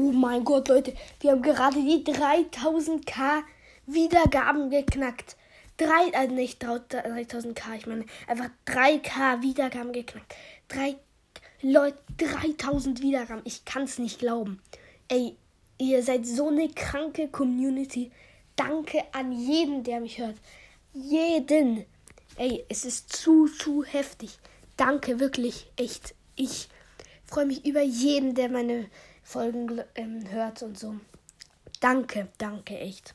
Oh mein Gott, Leute, wir haben gerade die 3000k Wiedergaben geknackt. Drei, also nicht 3000k, ich meine einfach 3k Wiedergaben geknackt. Drei Leute, 3000 Wiedergaben. Ich kann es nicht glauben. Ey, ihr seid so eine kranke Community. Danke an jeden, der mich hört. Jeden. Ey, es ist zu, zu heftig. Danke, wirklich, echt. Ich freue mich über jeden, der meine Folgen ähm, hört und so. Danke, danke, echt.